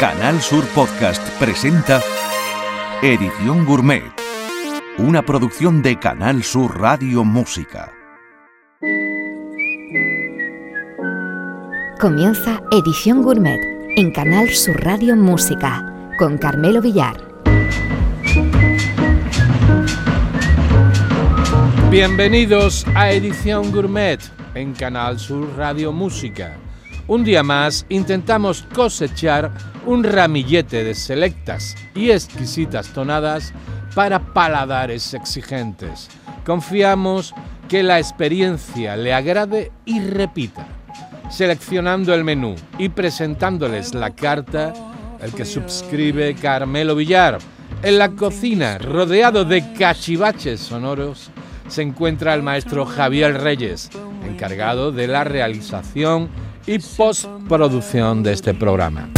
Canal Sur Podcast presenta Edición Gourmet, una producción de Canal Sur Radio Música. Comienza Edición Gourmet en Canal Sur Radio Música con Carmelo Villar. Bienvenidos a Edición Gourmet en Canal Sur Radio Música. Un día más intentamos cosechar un ramillete de selectas y exquisitas tonadas para paladares exigentes. Confiamos que la experiencia le agrade y repita. Seleccionando el menú y presentándoles la carta, el que suscribe Carmelo Villar. En la cocina, rodeado de cachivaches sonoros, se encuentra el maestro Javier Reyes, encargado de la realización y postproducción de este programa.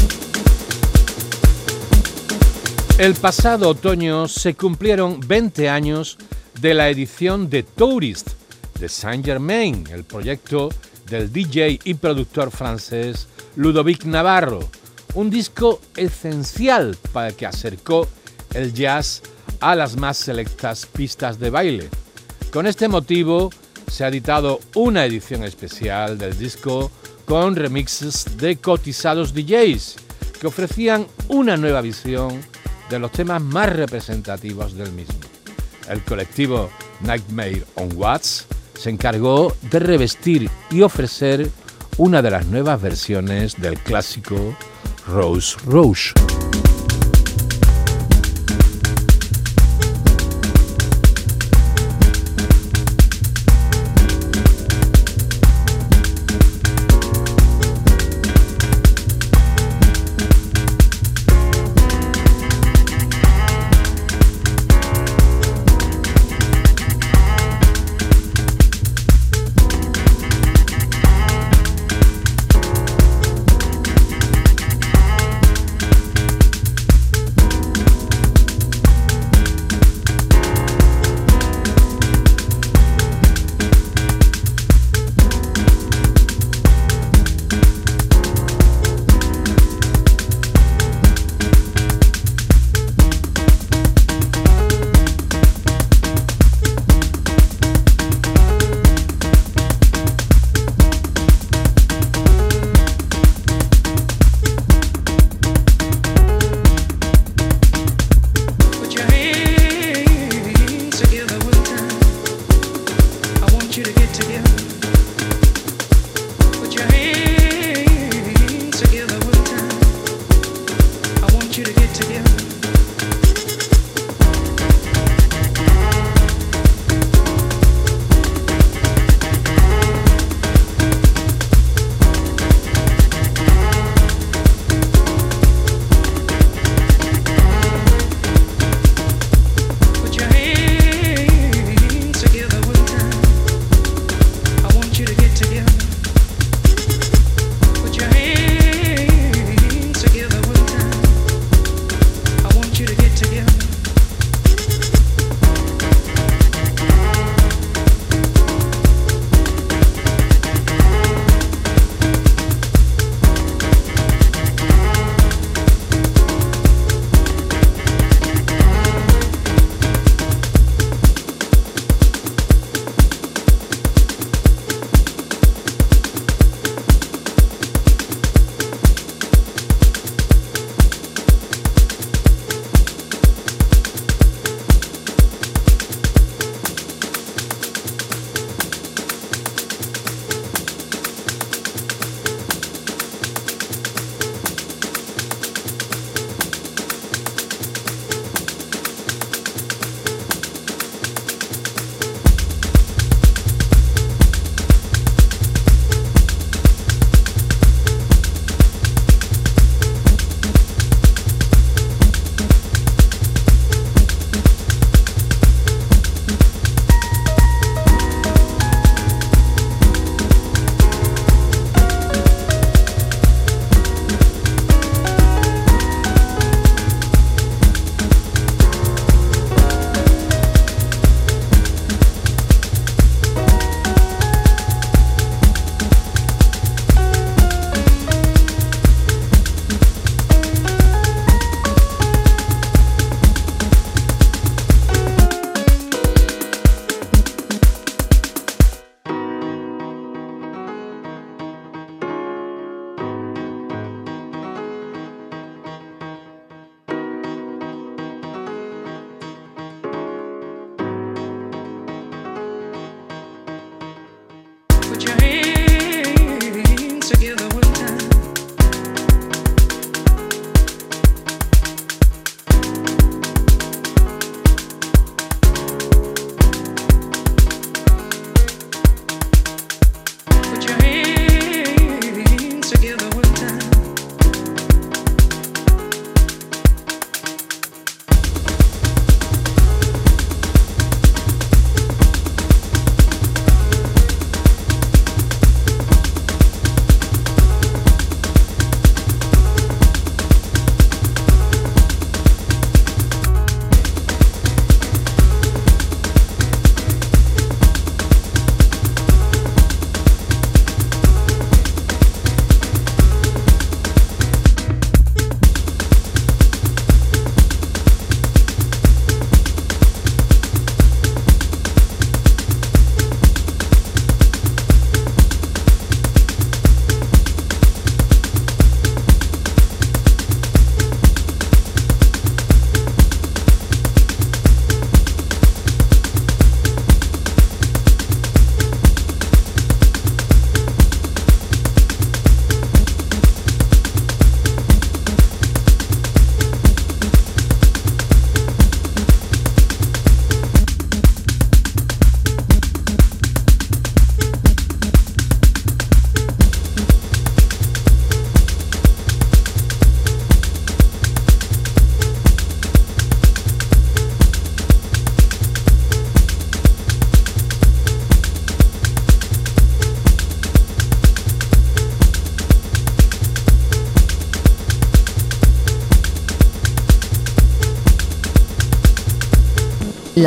El pasado otoño se cumplieron 20 años de la edición de Tourist de Saint Germain, el proyecto del DJ y productor francés Ludovic Navarro, un disco esencial para que acercó el jazz a las más selectas pistas de baile. Con este motivo se ha editado una edición especial del disco con remixes de cotizados DJs que ofrecían una nueva visión de los temas más representativos del mismo. El colectivo Nightmare on Watts se encargó de revestir y ofrecer una de las nuevas versiones del clásico Rose Rouge.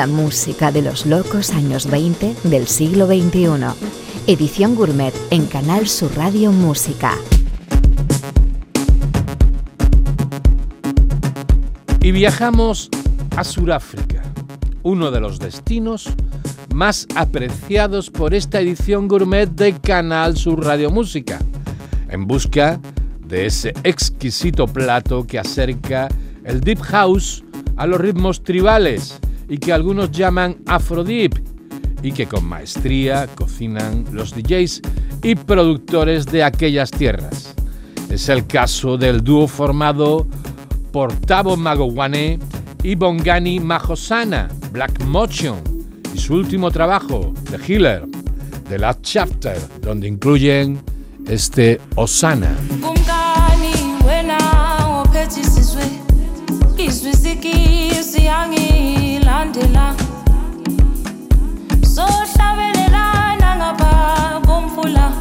Música de los locos años 20 del siglo XXI. Edición Gourmet en Canal Sur Radio Música. Y viajamos a Sudáfrica, uno de los destinos más apreciados por esta edición gourmet de Canal Sur Radio Música, en busca de ese exquisito plato que acerca el deep house a los ritmos tribales y que algunos llaman afrodeep y que con maestría cocinan los DJs y productores de aquellas tierras. Es el caso del dúo formado por Tabo Magowane y Bongani Mahosana, Black Motion, y su último trabajo, The Healer, The Last Chapter, donde incluyen este Osana. landela sohlabelela nangapha komfula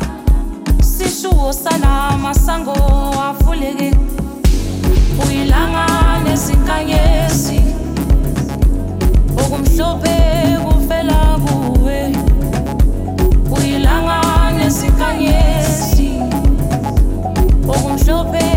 sishuwo salama sango afuleke. Uyilanga nezinkanyezi okumhlophe kuvela kuwe. Uyilanga nezinkanyezi okumhlophe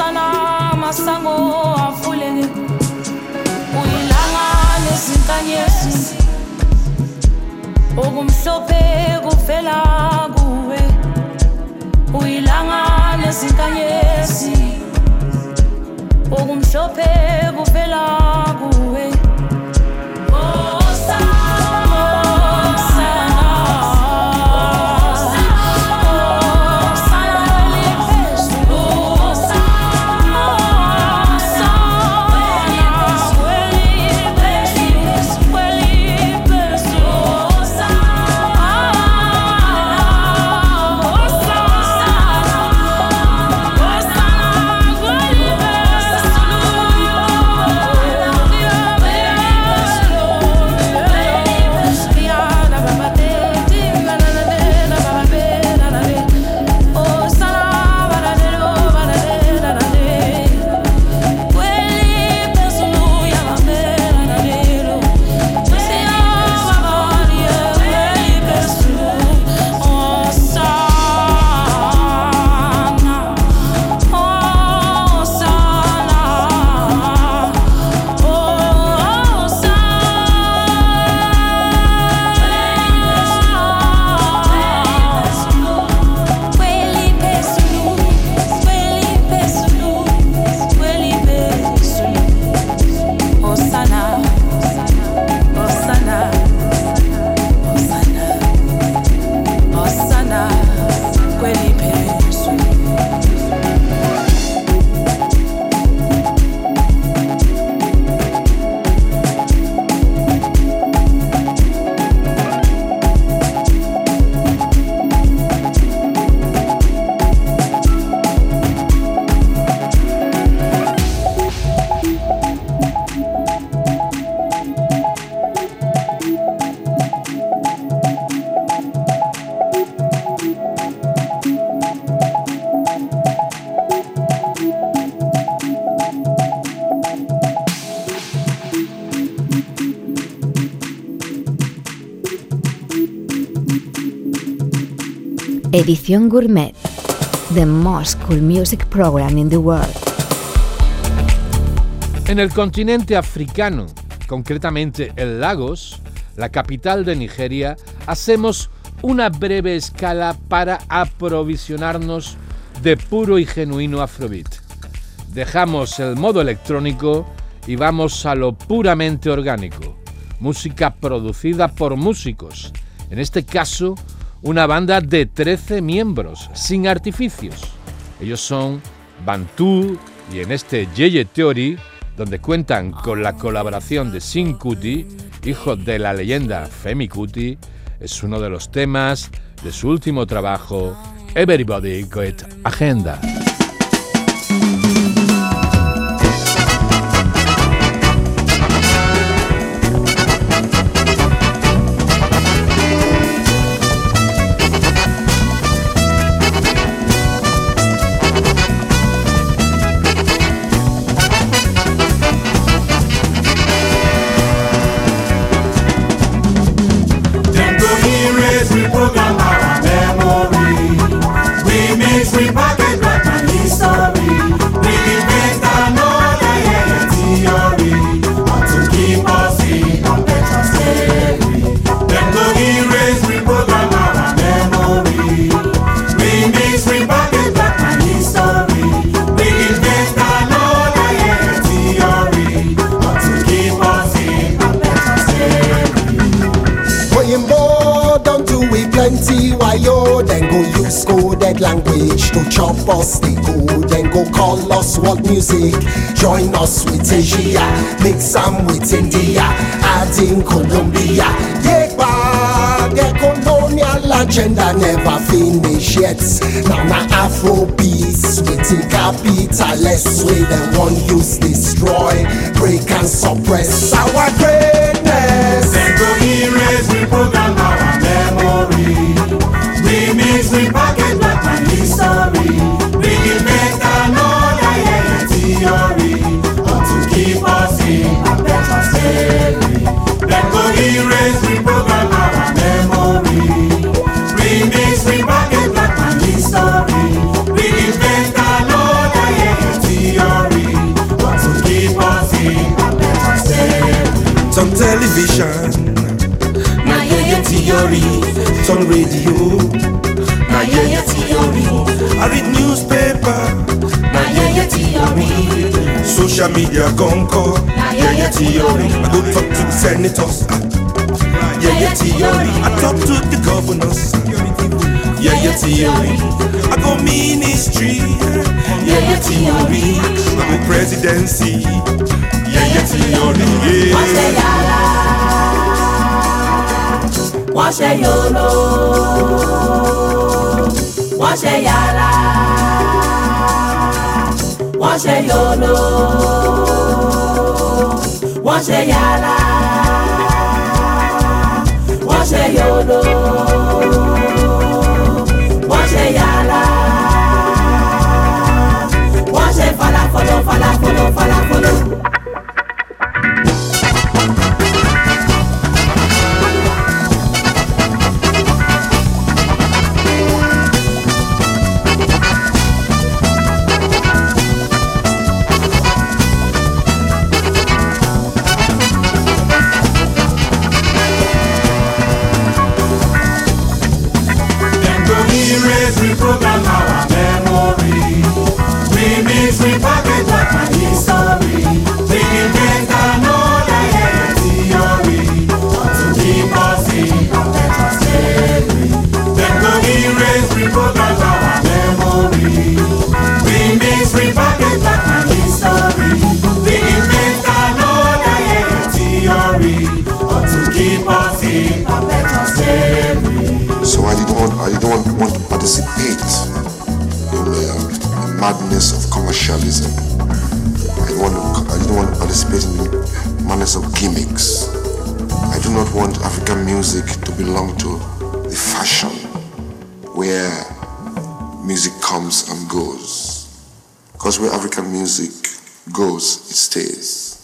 sana masango avuleke uyilanga nezinkanyezi okumhlophe kuvela kuwe. Uyilanga nezinkanyezi okumhlophe Edición Gourmet, the most cool music program in the world. En el continente africano, concretamente en Lagos, la capital de Nigeria, hacemos una breve escala para aprovisionarnos de puro y genuino afrobeat. Dejamos el modo electrónico y vamos a lo puramente orgánico. Música producida por músicos. En este caso, una banda de 13 miembros, sin artificios. Ellos son Bantu y en este Yeye Theory, donde cuentan con la colaboración de Sin Kuti, hijo de la leyenda Femi Kuti, es uno de los temas de su último trabajo, Everybody Got Agenda. World music. Join us with Asia, mix some with India, add in Colombia. Yeah, the colonial agenda never finish yet. Now my Afro beats with capitalists, we the one use destroy, break and suppress our greatness. Then go erase, reprogram our memory. Remix, repackage back my history. erase, bring back our memory. Remix, bring back and back my history. Reinvent another theory. But keep us in a better state. Some television, na yeah, theory. Some radio, my yeah, theory. I read newspaper. Yeye theory. Social media concord, yeye theory. I go talk to the senators, yeye theory. I talk to the governors, yeye theory. I go ministry, yeye theory. I go presidency, yeye theory. Yeah. wọ́n ṣe yòlò wọ́n ṣe yàrá wọ́n ṣe yòlò. Wọ́n ṣe yàrá. Wọ́n ṣe yòlò. Wọ́n ṣe yàrá. Wọ́n ṣe falafolo falafolo falafolo.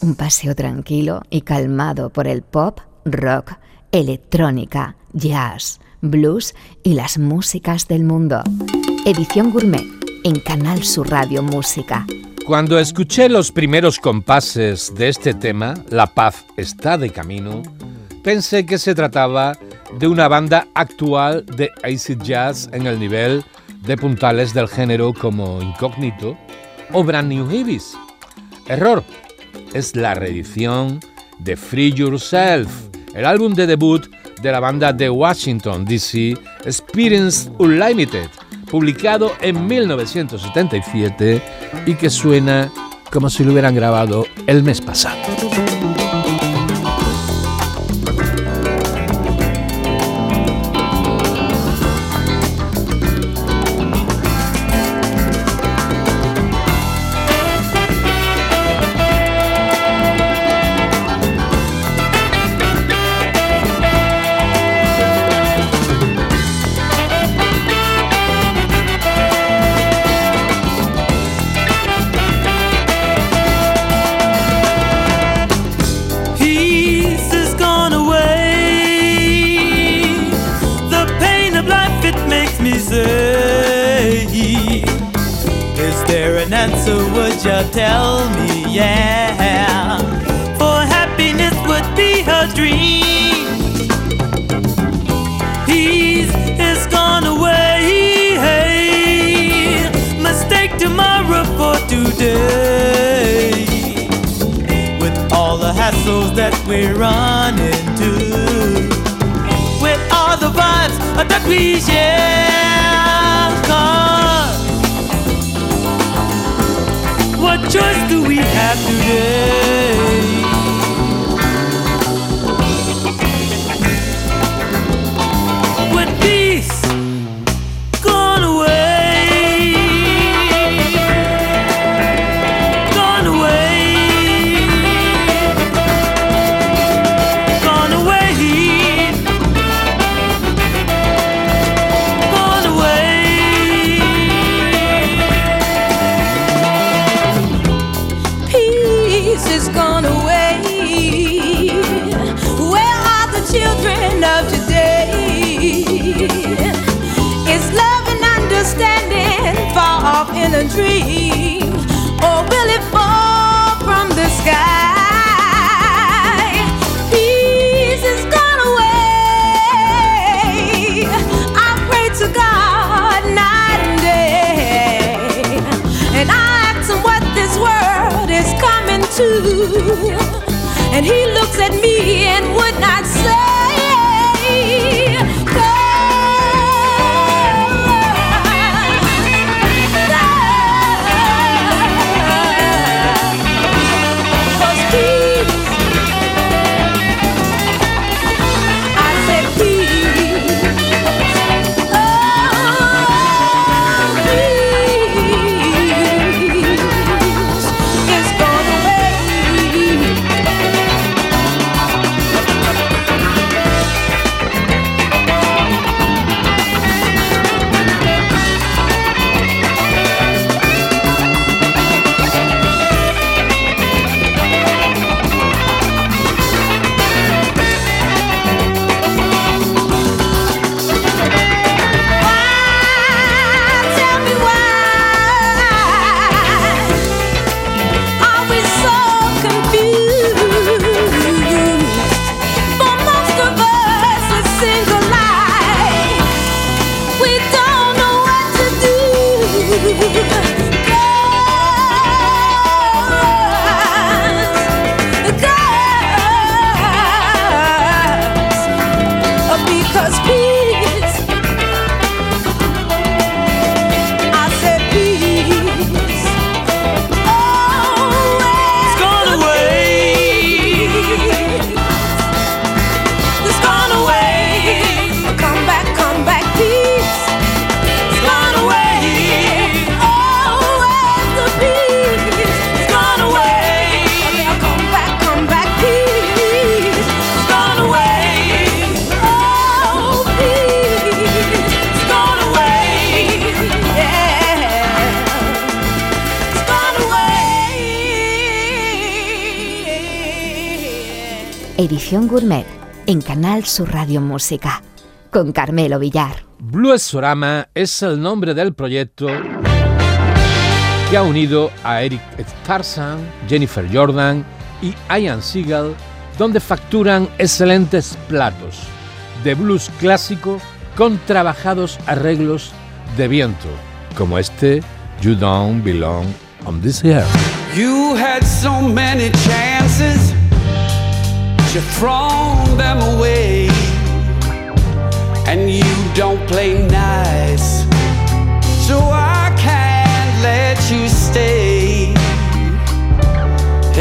Un paseo tranquilo y calmado por el pop, rock, electrónica, jazz, blues y las músicas del mundo. Edición Gourmet en Canal Sur Radio Música. Cuando escuché los primeros compases de este tema, La paz está de camino, pensé que se trataba de una banda actual de acid jazz en el nivel de puntales del género como Incógnito o Brand New Hibis. Error. es la reedición de Free Yourself, el álbum de debut de la banda de Washington, D.C., Experience Unlimited, publicado en 1977 y que suena como si lo hubieran grabado el mes pasado. Coming to, and He looks at me and would not say. Edición Gourmet en Canal Sur Radio Música con Carmelo Villar. Bluesorama es el nombre del proyecto que ha unido a Eric Tarzan, Jennifer Jordan y Ian Seagal, donde facturan excelentes platos de blues clásico con trabajados arreglos de viento, como este You Don't Belong on This Earth. You had so many chances, you thrown them away. And you don't play nice, so I can't let you stay.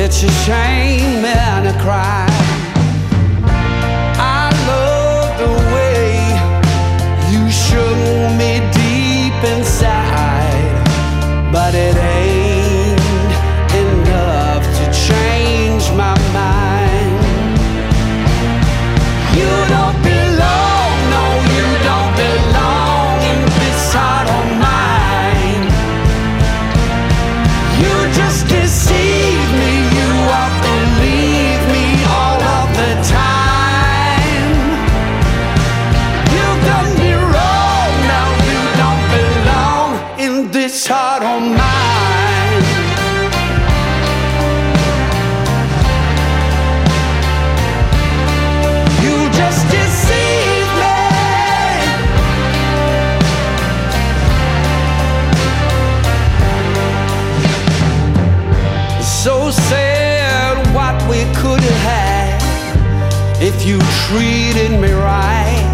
It's a shame and a crime. I love the way you shook me deep inside, but it ain't you treated me right.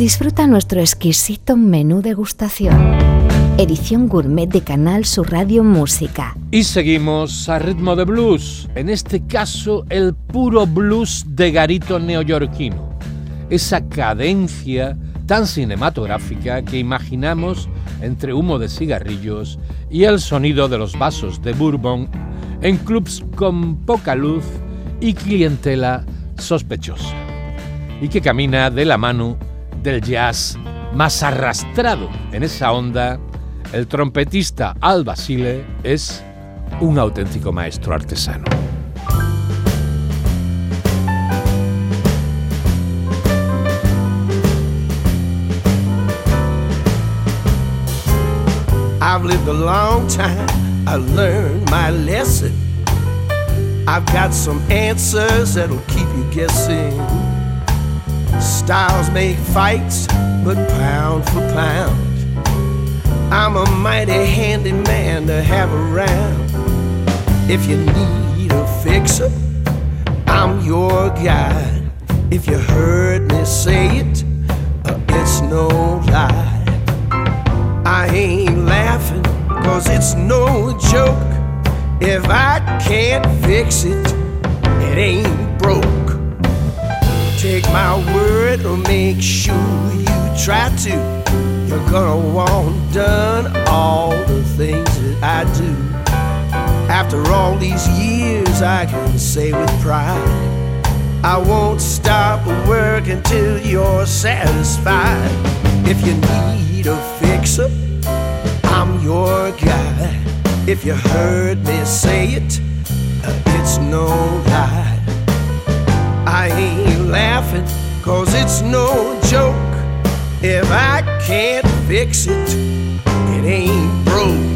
Disfruta nuestro exquisito menú degustación. Edición gourmet de Canal Sur Radio Música. Y seguimos a ritmo de blues, en este caso el puro blues de garito neoyorquino. Esa cadencia tan cinematográfica que imaginamos entre humo de cigarrillos y el sonido de los vasos de bourbon en clubs con poca luz y clientela sospechosa. Y que camina de la mano del jazz más arrastrado en esa onda, el trompetista Al Basile es un auténtico maestro artesano. I've lived a long time, I learned my lesson. I've got some answers that'll keep you guessing. Styles make fights, but pound for pound. I'm a mighty handy man to have around. If you need a fixer, I'm your guy. If you heard me say it, uh, it's no lie. I ain't laughing, cause it's no joke. If I can't fix it, it ain't broke. Take my word or make sure you try to. You're gonna want done all the things that I do. After all these years, I can say with pride, I won't stop work until you're satisfied. If you need a fixer, I'm your guy. If you heard me say it, it's no lie. I ain't laughing, cause it's no joke. If I can't fix it, it ain't broke.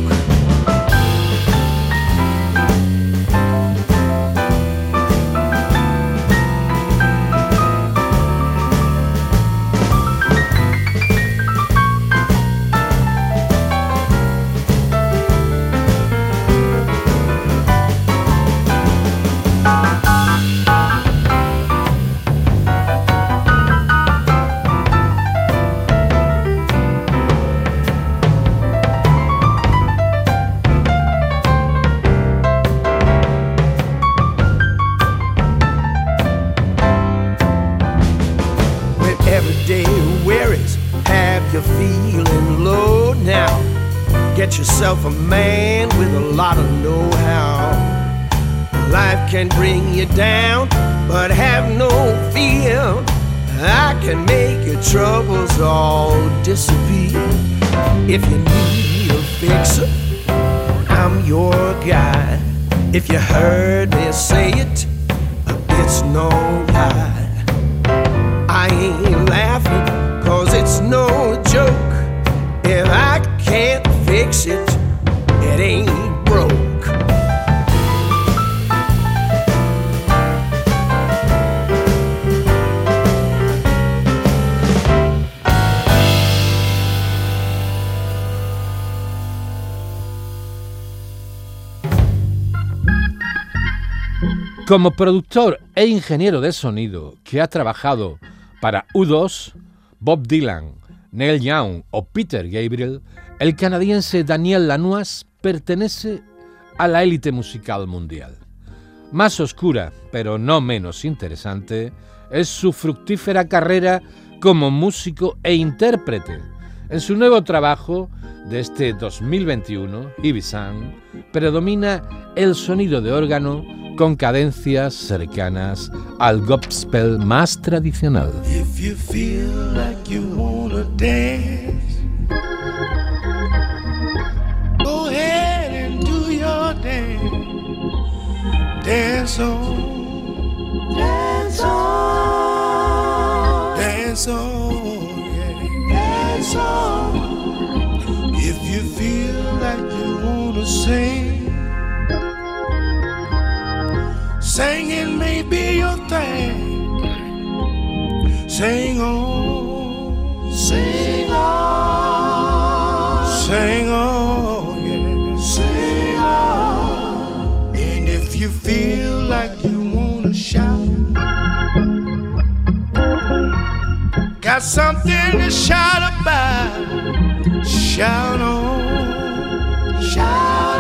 Can make your troubles all disappear. If you need a fixer, I'm your guy. If you heard me say it, it's no Como productor e ingeniero de sonido que ha trabajado para U2, Bob Dylan, Neil Young o Peter Gabriel, el canadiense Daniel Lanois pertenece a la élite musical mundial. Más oscura, pero no menos interesante, es su fructífera carrera como músico e intérprete. En su nuevo trabajo de este 2021, Ibisan, predomina el sonido de órgano con cadencias cercanas al gospel más tradicional. Dance on. Dance on. Dance on. Yeah. Dance on. If you feel like you wanna sing, singing may be your thing. Sing on. Sing on. Sing on. Yeah. Sing on. And if you feel like you wanna shout, got something to shout about, shout on, shout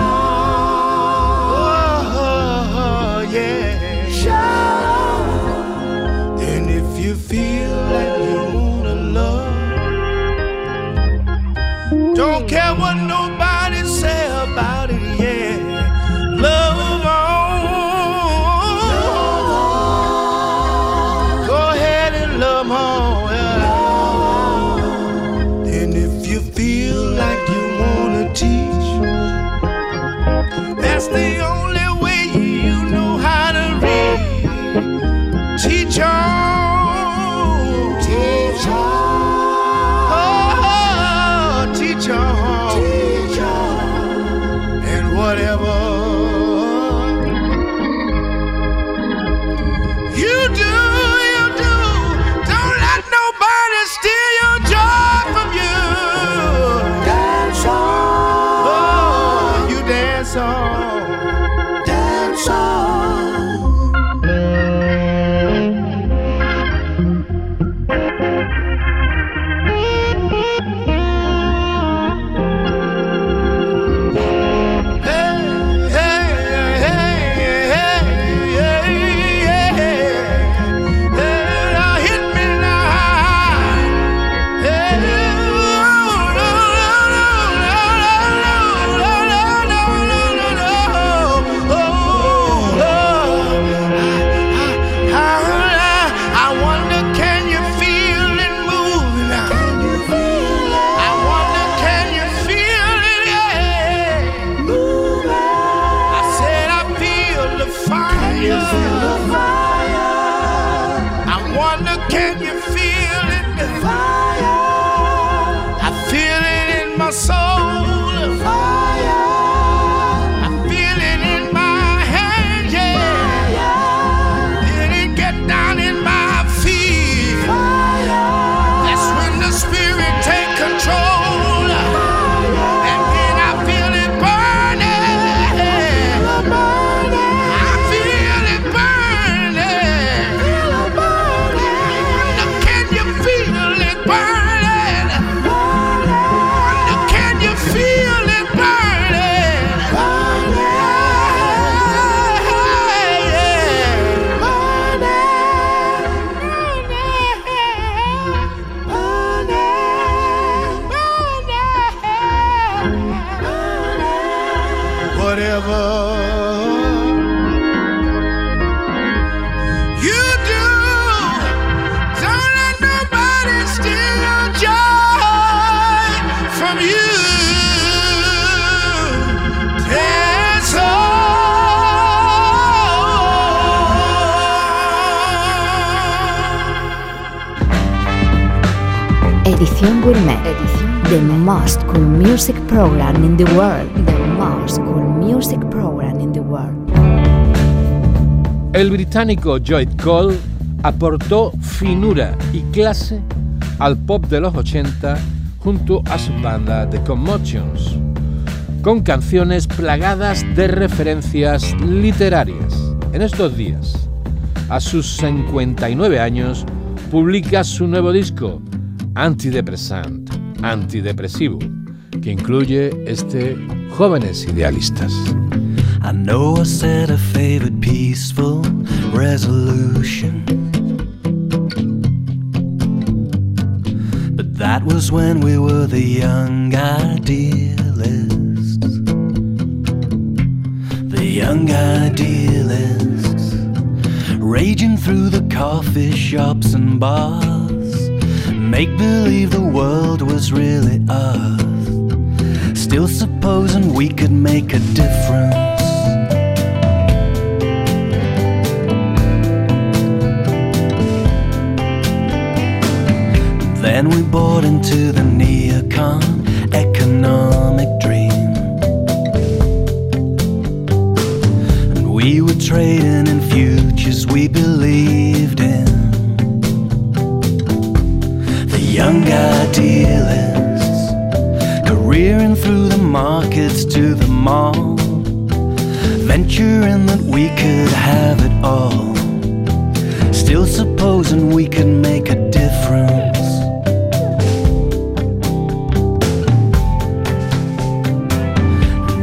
The most cool music program in the world. The most cool music program in the world. El británico Joy Cole aportó finura y clase al pop de los 80 junto a su banda The Commotions, con canciones plagadas de referencias literarias. En estos días, a sus 59 años, publica su nuevo disco, Antidepressant, antidepresivo, que incluye este Jóvenes Idealistas. I know I said a favorite peaceful resolution. But that was when we were the young idealists. The young idealists. Raging through the coffee shops and bars. Make believe the world was really us. Still supposing we could make a difference. Then we bought into the neocon economic dream. And we were trading in futures we believed in. Young idealists, careering through the markets to the mall, venturing that we could have it all. Still supposing we could make a difference.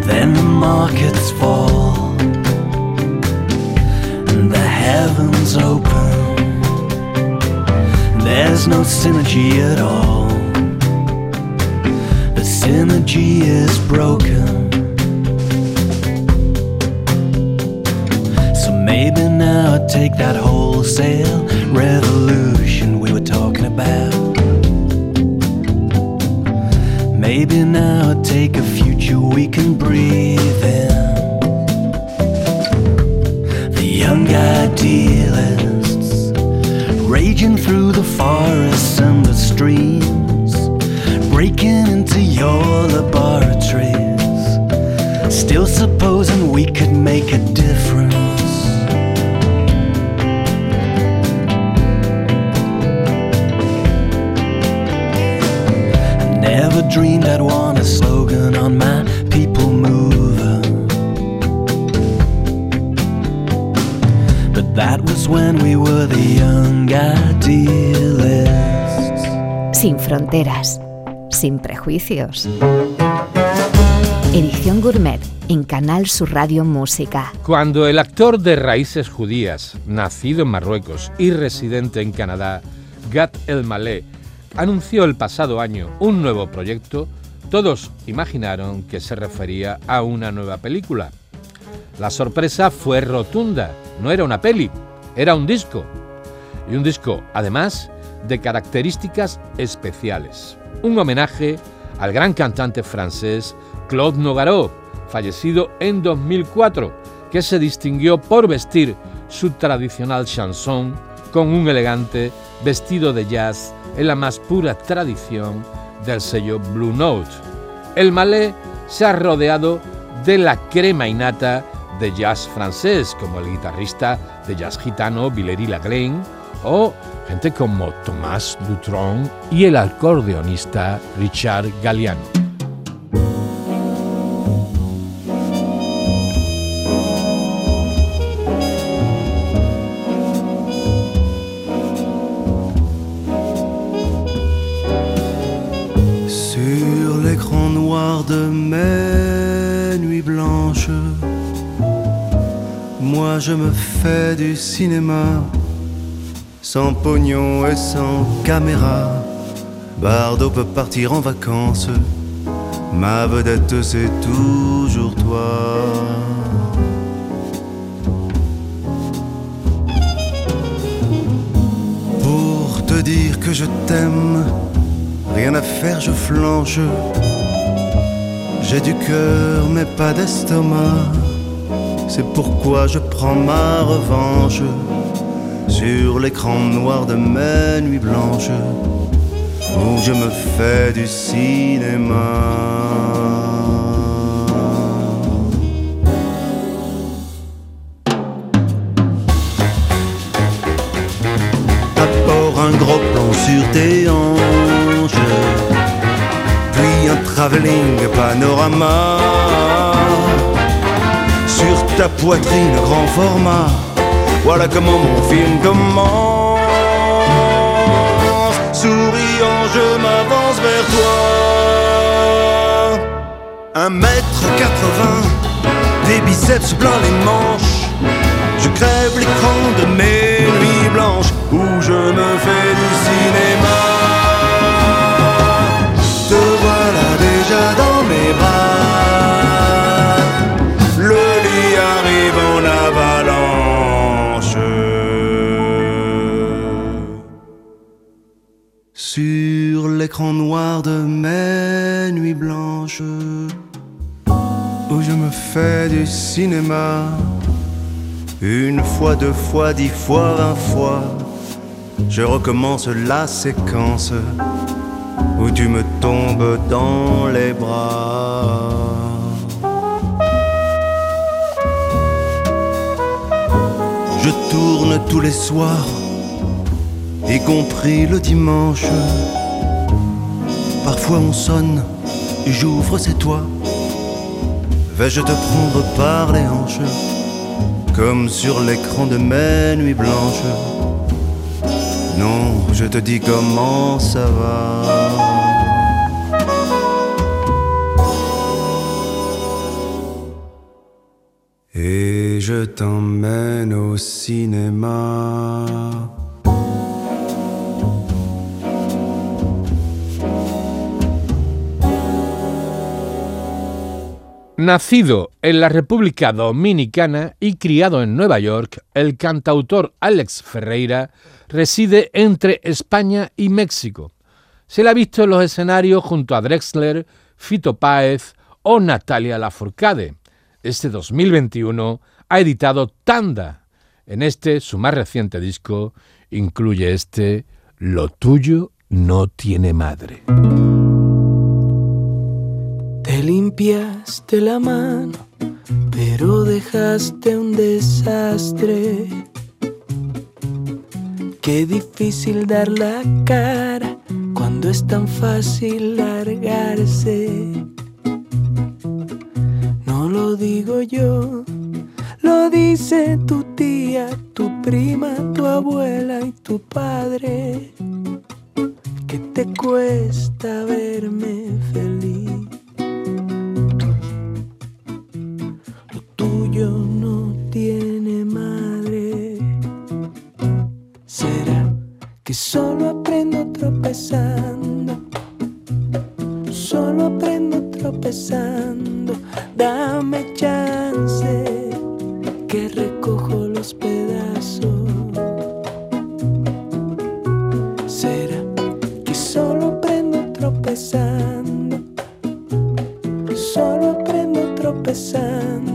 Then the markets fall and the heavens open. There's no synergy at all. The synergy is broken. So maybe now I take that wholesale revolution we were talking about. Maybe now I take a future we can breathe in. The young idealists raging through the forests and the streams, breaking into your laboratories, still supposing we could make a difference. Fronteras, sin prejuicios. Edición Gourmet en Canal Sur Radio Música. Cuando el actor de raíces judías, nacido en Marruecos y residente en Canadá, Gat El Malé, anunció el pasado año un nuevo proyecto, todos imaginaron que se refería a una nueva película. La sorpresa fue rotunda, no era una peli, era un disco. Y un disco, además, de características especiales. Un homenaje al gran cantante francés Claude Nogarot, fallecido en 2004, que se distinguió por vestir su tradicional chanson con un elegante vestido de jazz en la más pura tradición del sello Blue Note. El malé se ha rodeado de la crema innata de jazz francés, como el guitarrista de jazz gitano Villery Laglaine, o gente como Thomas Dutron y el acordeonista Richard Galliano. de mes nuits blanches. Moi je me fais du cinéma, sans pognon et sans caméra. Bardo peut partir en vacances, ma vedette c'est toujours toi. Pour te dire que je t'aime, rien à faire, je flanche j'ai du cœur mais pas d'estomac. C'est pourquoi je prends ma revanche sur l'écran noir de mes nuits blanches où je me fais du cinéma. Un gros plan sur tes hanches un travelling panorama sur ta poitrine grand format. Voilà comment mon film commence. Souriant, je m'avance vers toi. Un mètre quatre-vingts, des biceps plein les manches. Je crève l'écran de mes nuits blanches où je me fais du. L'écran noir de mes nuits blanches, où je me fais du cinéma. Une fois, deux fois, dix fois, vingt fois, je recommence la séquence où tu me tombes dans les bras. Je tourne tous les soirs, y compris le dimanche. Parfois on sonne, j'ouvre, c'est toi. Vais-je te prendre par les hanches, comme sur l'écran de mes nuits blanches? Non, je te dis comment ça va. Et je t'emmène au cinéma. Nacido en la República Dominicana y criado en Nueva York, el cantautor Alex Ferreira reside entre España y México. Se le ha visto en los escenarios junto a Drexler, Fito Páez o Natalia Lafourcade. Este 2021 ha editado Tanda. En este, su más reciente disco, incluye este Lo tuyo no tiene madre. Te limpiaste la mano, pero dejaste un desastre Qué difícil dar la cara cuando es tan fácil largarse. No lo digo yo, lo dice tu tía, tu prima, tu abuela y tu padre. Que te cuesta verme feliz. No tiene madre. ¿Será que solo aprendo tropezando? Solo aprendo tropezando. Dame chance que recojo los pedazos. ¿Será que solo aprendo tropezando? Solo aprendo tropezando.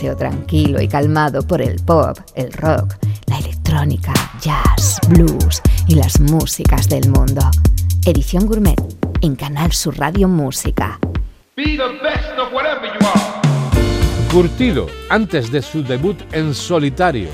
Paseo tranquilo y calmado por el pop, el rock, la electrónica, jazz, blues y las músicas del mundo. Edición Gourmet en Canal Sur Radio Música. Curtido, antes de su debut en solitario,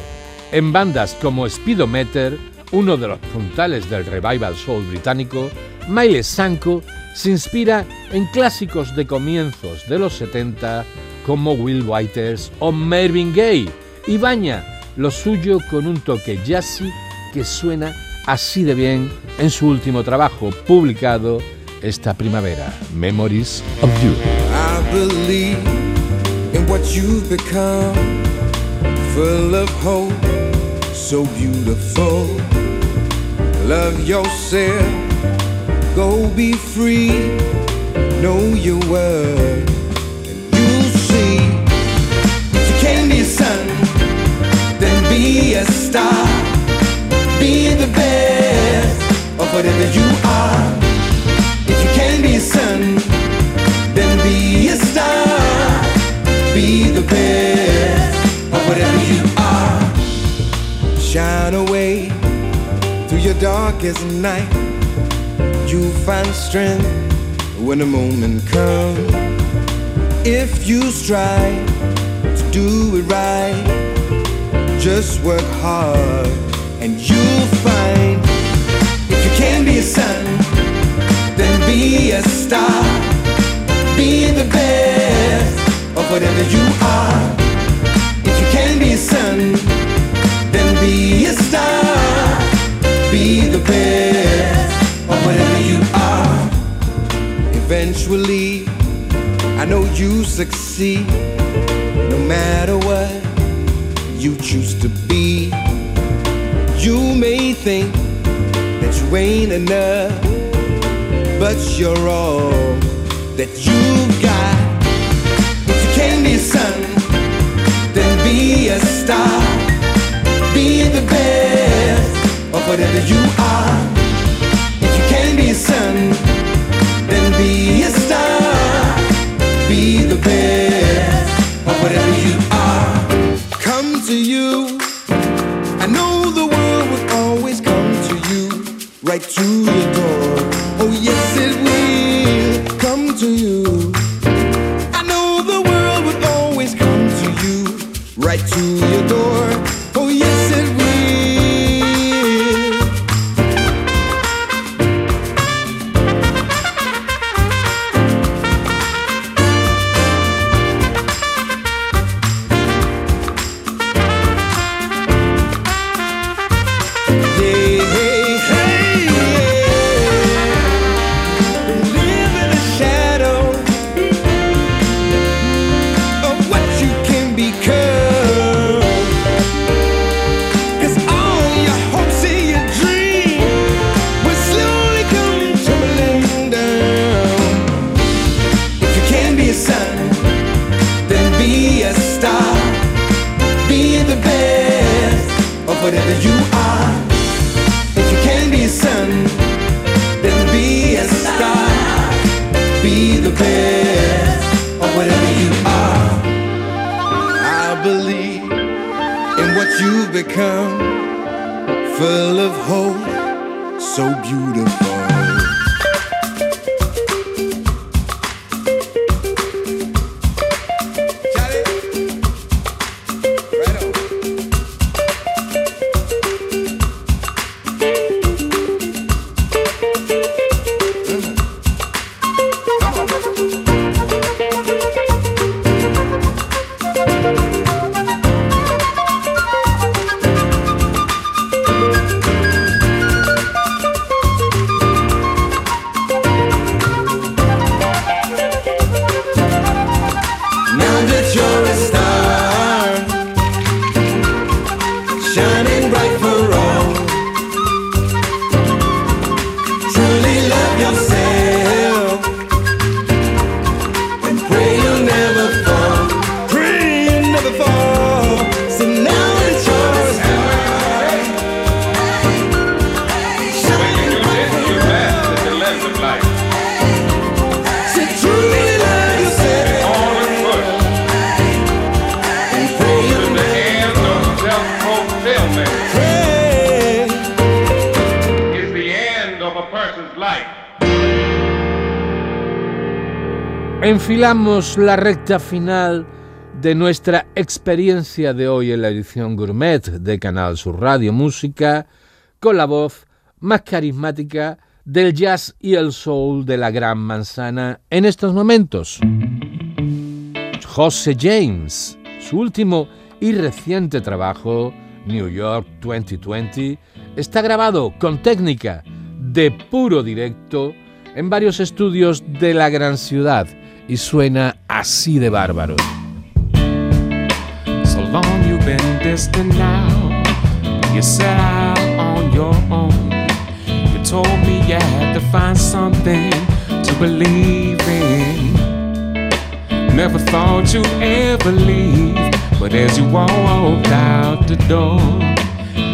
en bandas como Speedometer, uno de los puntales del revival soul británico, Miles Sanko se inspira en clásicos de comienzos de los 70 como Will Whiters o Marvin Gaye y baña lo suyo con un toque jazzy que suena así de bien en su último trabajo publicado esta primavera, Memories of You. I believe in what become, full of hope, so beautiful. Love yourself, go be free, know be a star, be the best of whatever you are. If you can be a sun, then be a star. Be the best of whatever you are. Shine away through your darkest night. You'll find strength when the moment comes. If you strive to do it right, just work hard and you'll find. If you can be a sun, then be a star. Be the best of whatever you are. If you can be a sun, then be a star. Be the best of whatever you are. Eventually, I know you succeed. No matter what choose to be, you may think that you ain't enough, but you're all that you've got. If you can be a sun, then be a star. Be the best of whatever you are. If you can be a sun, then be a star. Be the best La recta final de nuestra experiencia de hoy en la edición gourmet de Canal Sur Radio Música con la voz más carismática del jazz y el soul de la Gran Manzana en estos momentos. José James, su último y reciente trabajo, New York 2020, está grabado con técnica de puro directo en varios estudios de la gran ciudad y suena así de bárbaro. So long you've been distant now. You set out on your own. You told me you had to find something to believe in. Never thought you'd ever leave, but as you walked out the door,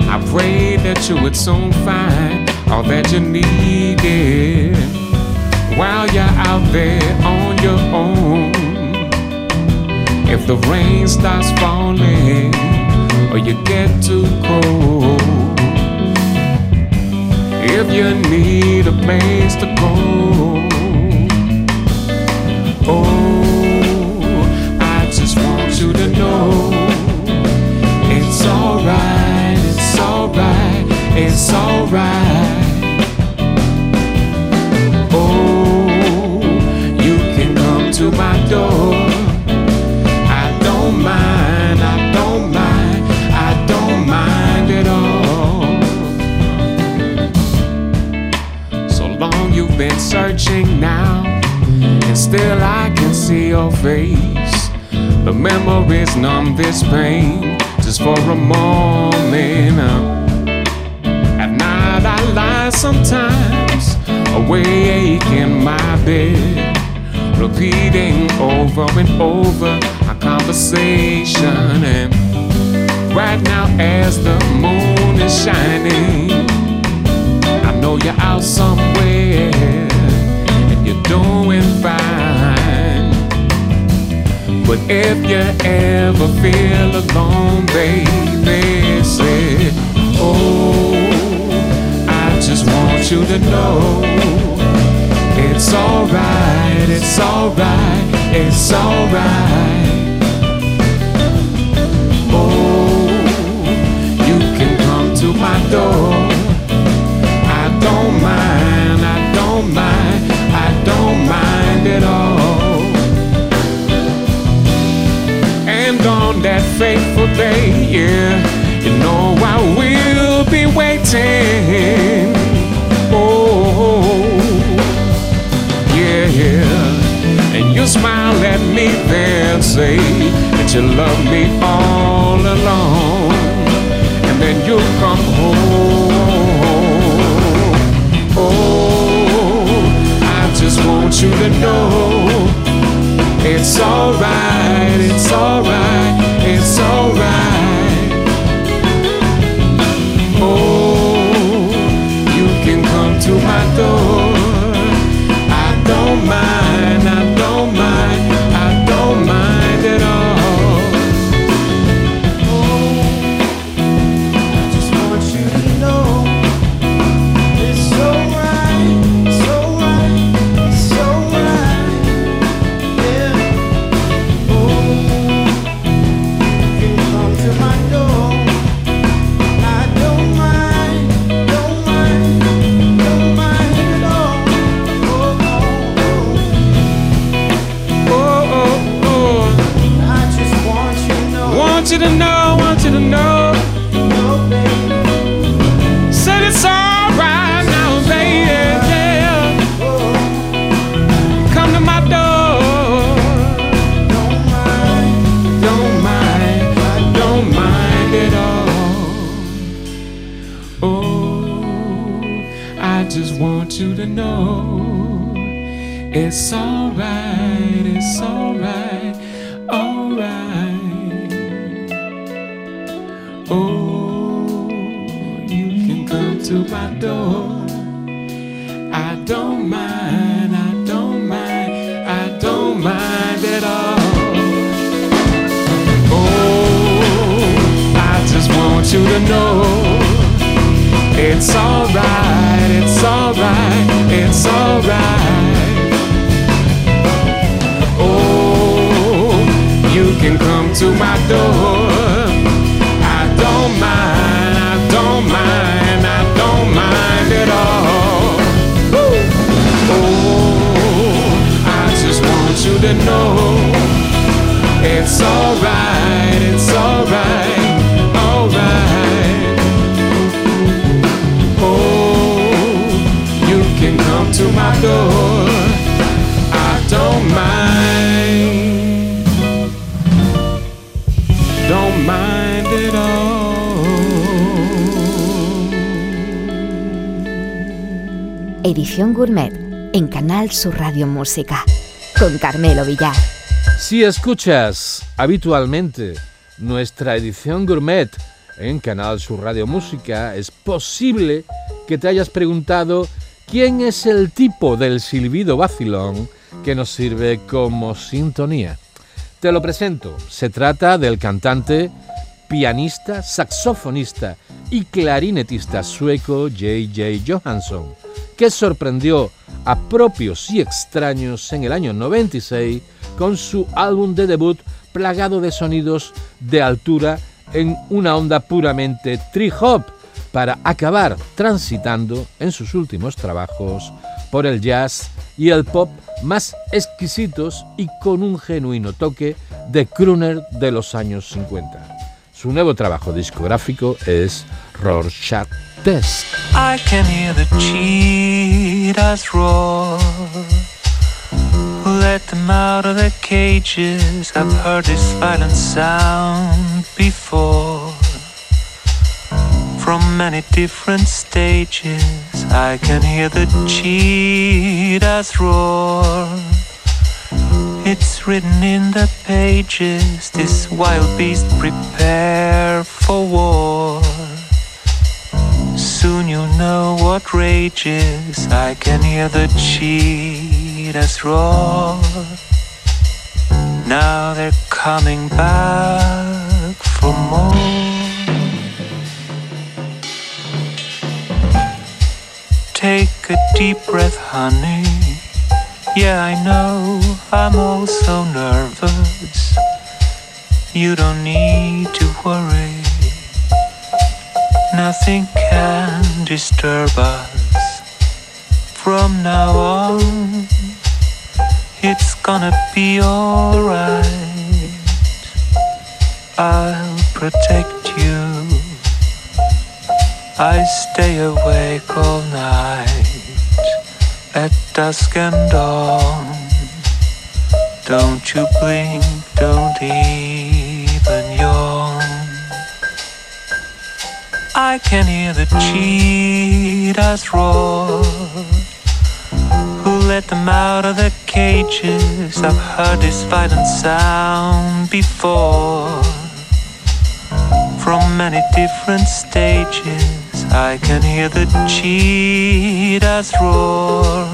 I prayed that you would soon find all that you needed while you're out there on your. If the rain starts falling or you get too cold, if you need a place to go, oh, I just want you to know it's alright, it's alright, it's alright. Still I can see your face. The memories numb this pain just for a moment. At night I lie sometimes, awake in my bed repeating over and over our conversation. And right now, as the moon is shining, I know you're out somewhere and you're doing fine. But if you ever feel alone, baby, say, Oh, I just want you to know it's alright, it's alright, it's alright. Oh, you can come to my door. You know. It's alright, it's alright, don't mind, I don't mind, I don't mind at all. Oh, I just want you to know it's alright, it's alright, it's alright. Oh, you can come to my door it's. Oh, you can come to my door, I don't mind, don't mind all. Edición Gourmet en Canal Sur Radio Música Carmelo Villar. Si escuchas habitualmente nuestra edición Gourmet en Canal Sur Radio Música, es posible que te hayas preguntado quién es el tipo del silbido vacilón que nos sirve como sintonía. Te lo presento. Se trata del cantante, pianista, saxofonista y clarinetista sueco J.J. Johansson que sorprendió a propios y extraños en el año 96 con su álbum de debut plagado de sonidos de altura en una onda puramente trip-hop para acabar transitando en sus últimos trabajos por el jazz y el pop más exquisitos y con un genuino toque de crooner de los años 50. Su nuevo trabajo discográfico es Rorschach Test. I can hear the cheetahs roar. Let them out of their cages. I've heard this violent sound before. From many different stages, I can hear the cheetahs roar. It's written in the pages, this wild beast prepare for war. You'll know what rages, I can hear the cheetahs roar. Now they're coming back for more. Take a deep breath, honey. Yeah, I know I'm also nervous. You don't need to worry. Nothing can disturb us. From now on, it's gonna be alright. I'll protect you. I stay awake all night at dusk and dawn. Don't you blink, don't even I can hear the cheetahs roar. Who let them out of the cages? I've heard this violent sound before. From many different stages, I can hear the cheetahs roar.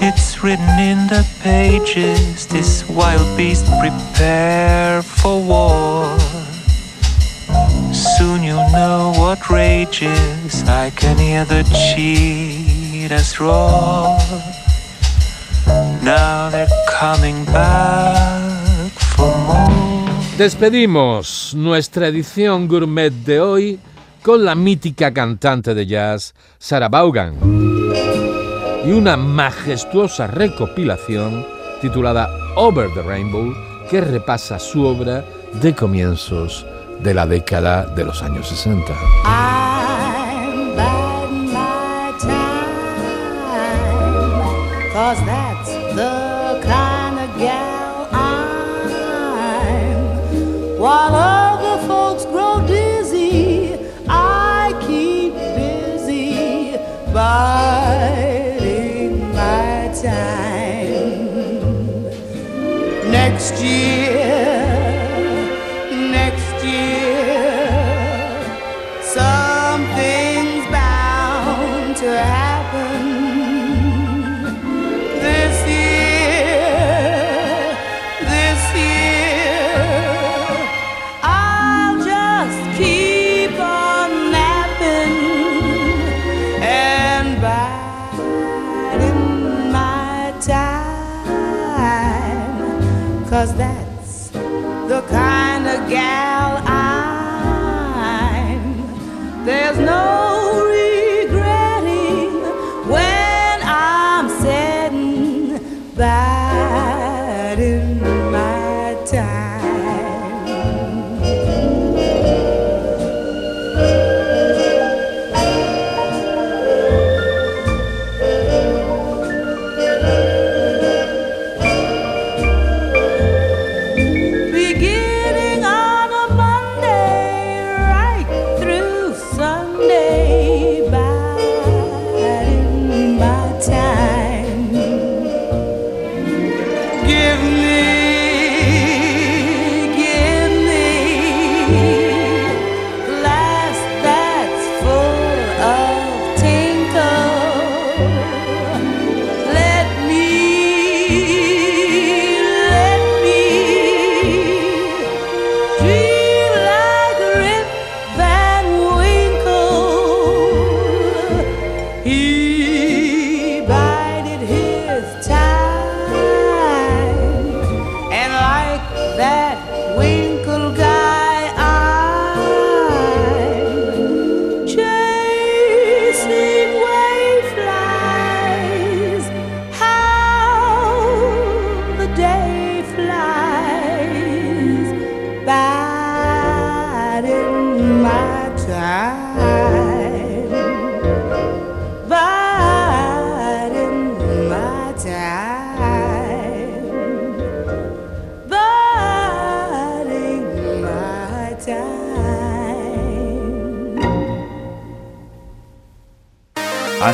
It's written in the pages, this wild beast prepare for war. Despedimos nuestra edición gourmet de hoy con la mítica cantante de jazz Sarah Vaughan y una majestuosa recopilación titulada Over the Rainbow que repasa su obra de comienzos de la década de los años 60. I'm biding my time, cause that's the kind of Yeah.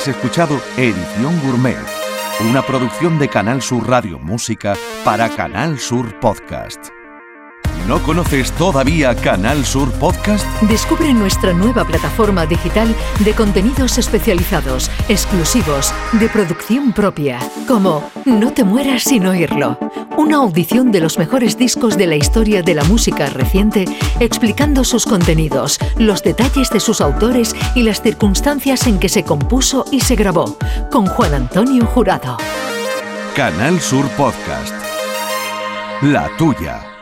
Has escuchado Edición Gourmet, una producción de Canal Sur Radio Música para Canal Sur Podcast. ¿No conoces todavía Canal Sur Podcast? Descubre nuestra nueva plataforma digital de contenidos especializados, exclusivos, de producción propia, como No te mueras sin oírlo, una audición de los mejores discos de la historia de la música reciente, explicando sus contenidos, los detalles de sus autores y las circunstancias en que se compuso y se grabó, con Juan Antonio Jurado. Canal Sur Podcast. La tuya.